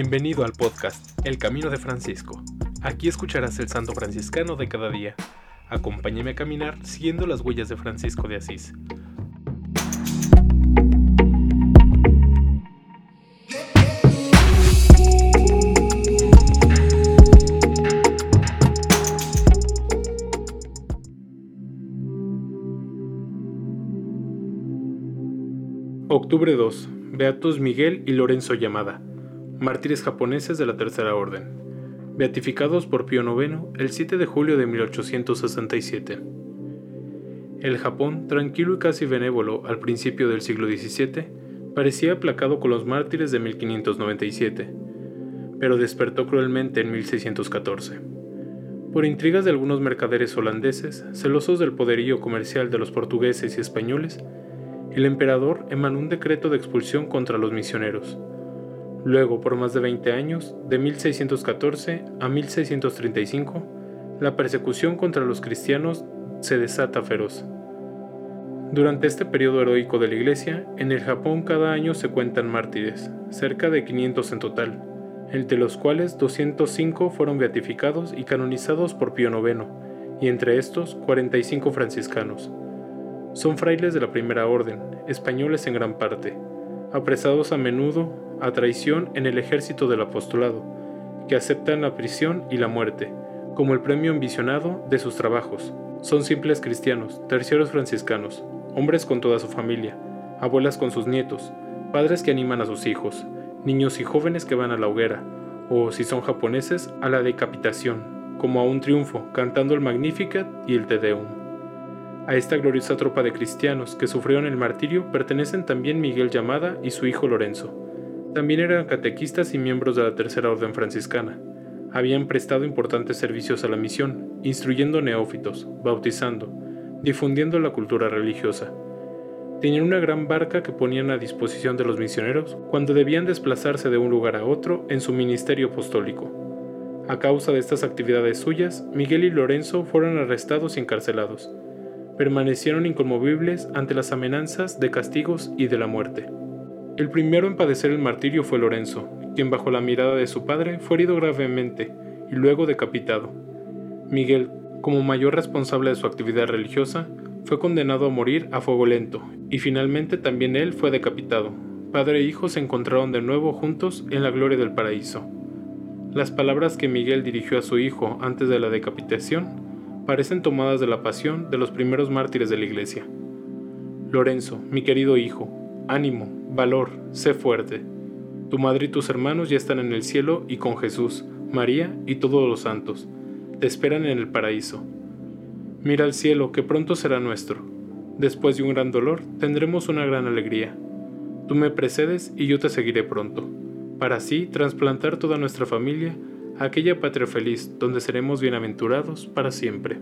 Bienvenido al podcast El Camino de Francisco. Aquí escucharás el santo franciscano de cada día. Acompáñeme a caminar siguiendo las huellas de Francisco de Asís. Octubre 2. Beatos Miguel y Lorenzo Llamada, mártires japoneses de la Tercera Orden, beatificados por Pío IX el 7 de julio de 1867. El Japón, tranquilo y casi benévolo al principio del siglo XVII, parecía aplacado con los mártires de 1597, pero despertó cruelmente en 1614. Por intrigas de algunos mercaderes holandeses, celosos del poderío comercial de los portugueses y españoles, el emperador emanó un decreto de expulsión contra los misioneros. Luego, por más de 20 años, de 1614 a 1635, la persecución contra los cristianos se desata feroz. Durante este periodo heroico de la Iglesia, en el Japón cada año se cuentan mártires, cerca de 500 en total, entre los cuales 205 fueron beatificados y canonizados por Pío IX, y entre estos 45 franciscanos. Son frailes de la primera orden, españoles en gran parte, apresados a menudo a traición en el ejército del apostolado, que aceptan la prisión y la muerte, como el premio ambicionado de sus trabajos. Son simples cristianos, terciarios franciscanos, hombres con toda su familia, abuelas con sus nietos, padres que animan a sus hijos, niños y jóvenes que van a la hoguera, o si son japoneses, a la decapitación, como a un triunfo, cantando el Magnificat y el Te Deum. A esta gloriosa tropa de cristianos que sufrieron el martirio pertenecen también Miguel Llamada y su hijo Lorenzo. También eran catequistas y miembros de la Tercera Orden Franciscana. Habían prestado importantes servicios a la misión, instruyendo neófitos, bautizando, difundiendo la cultura religiosa. Tenían una gran barca que ponían a disposición de los misioneros cuando debían desplazarse de un lugar a otro en su ministerio apostólico. A causa de estas actividades suyas, Miguel y Lorenzo fueron arrestados y encarcelados permanecieron inconmovibles ante las amenazas de castigos y de la muerte. El primero en padecer el martirio fue Lorenzo, quien bajo la mirada de su padre fue herido gravemente y luego decapitado. Miguel, como mayor responsable de su actividad religiosa, fue condenado a morir a fuego lento, y finalmente también él fue decapitado. Padre e hijo se encontraron de nuevo juntos en la gloria del paraíso. Las palabras que Miguel dirigió a su hijo antes de la decapitación parecen tomadas de la pasión de los primeros mártires de la Iglesia. Lorenzo, mi querido hijo, ánimo, valor, sé fuerte. Tu madre y tus hermanos ya están en el cielo y con Jesús, María y todos los santos. Te esperan en el paraíso. Mira al cielo, que pronto será nuestro. Después de un gran dolor, tendremos una gran alegría. Tú me precedes y yo te seguiré pronto, para así trasplantar toda nuestra familia aquella patria feliz donde seremos bienaventurados para siempre.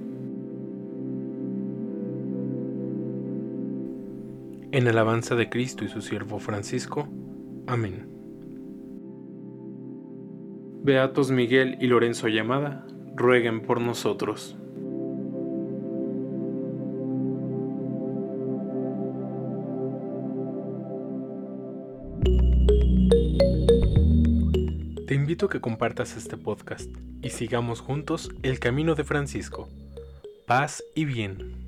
En alabanza de Cristo y su siervo Francisco. Amén. Beatos Miguel y Lorenzo Llamada, rueguen por nosotros. Te invito a que compartas este podcast y sigamos juntos el camino de Francisco. Paz y bien.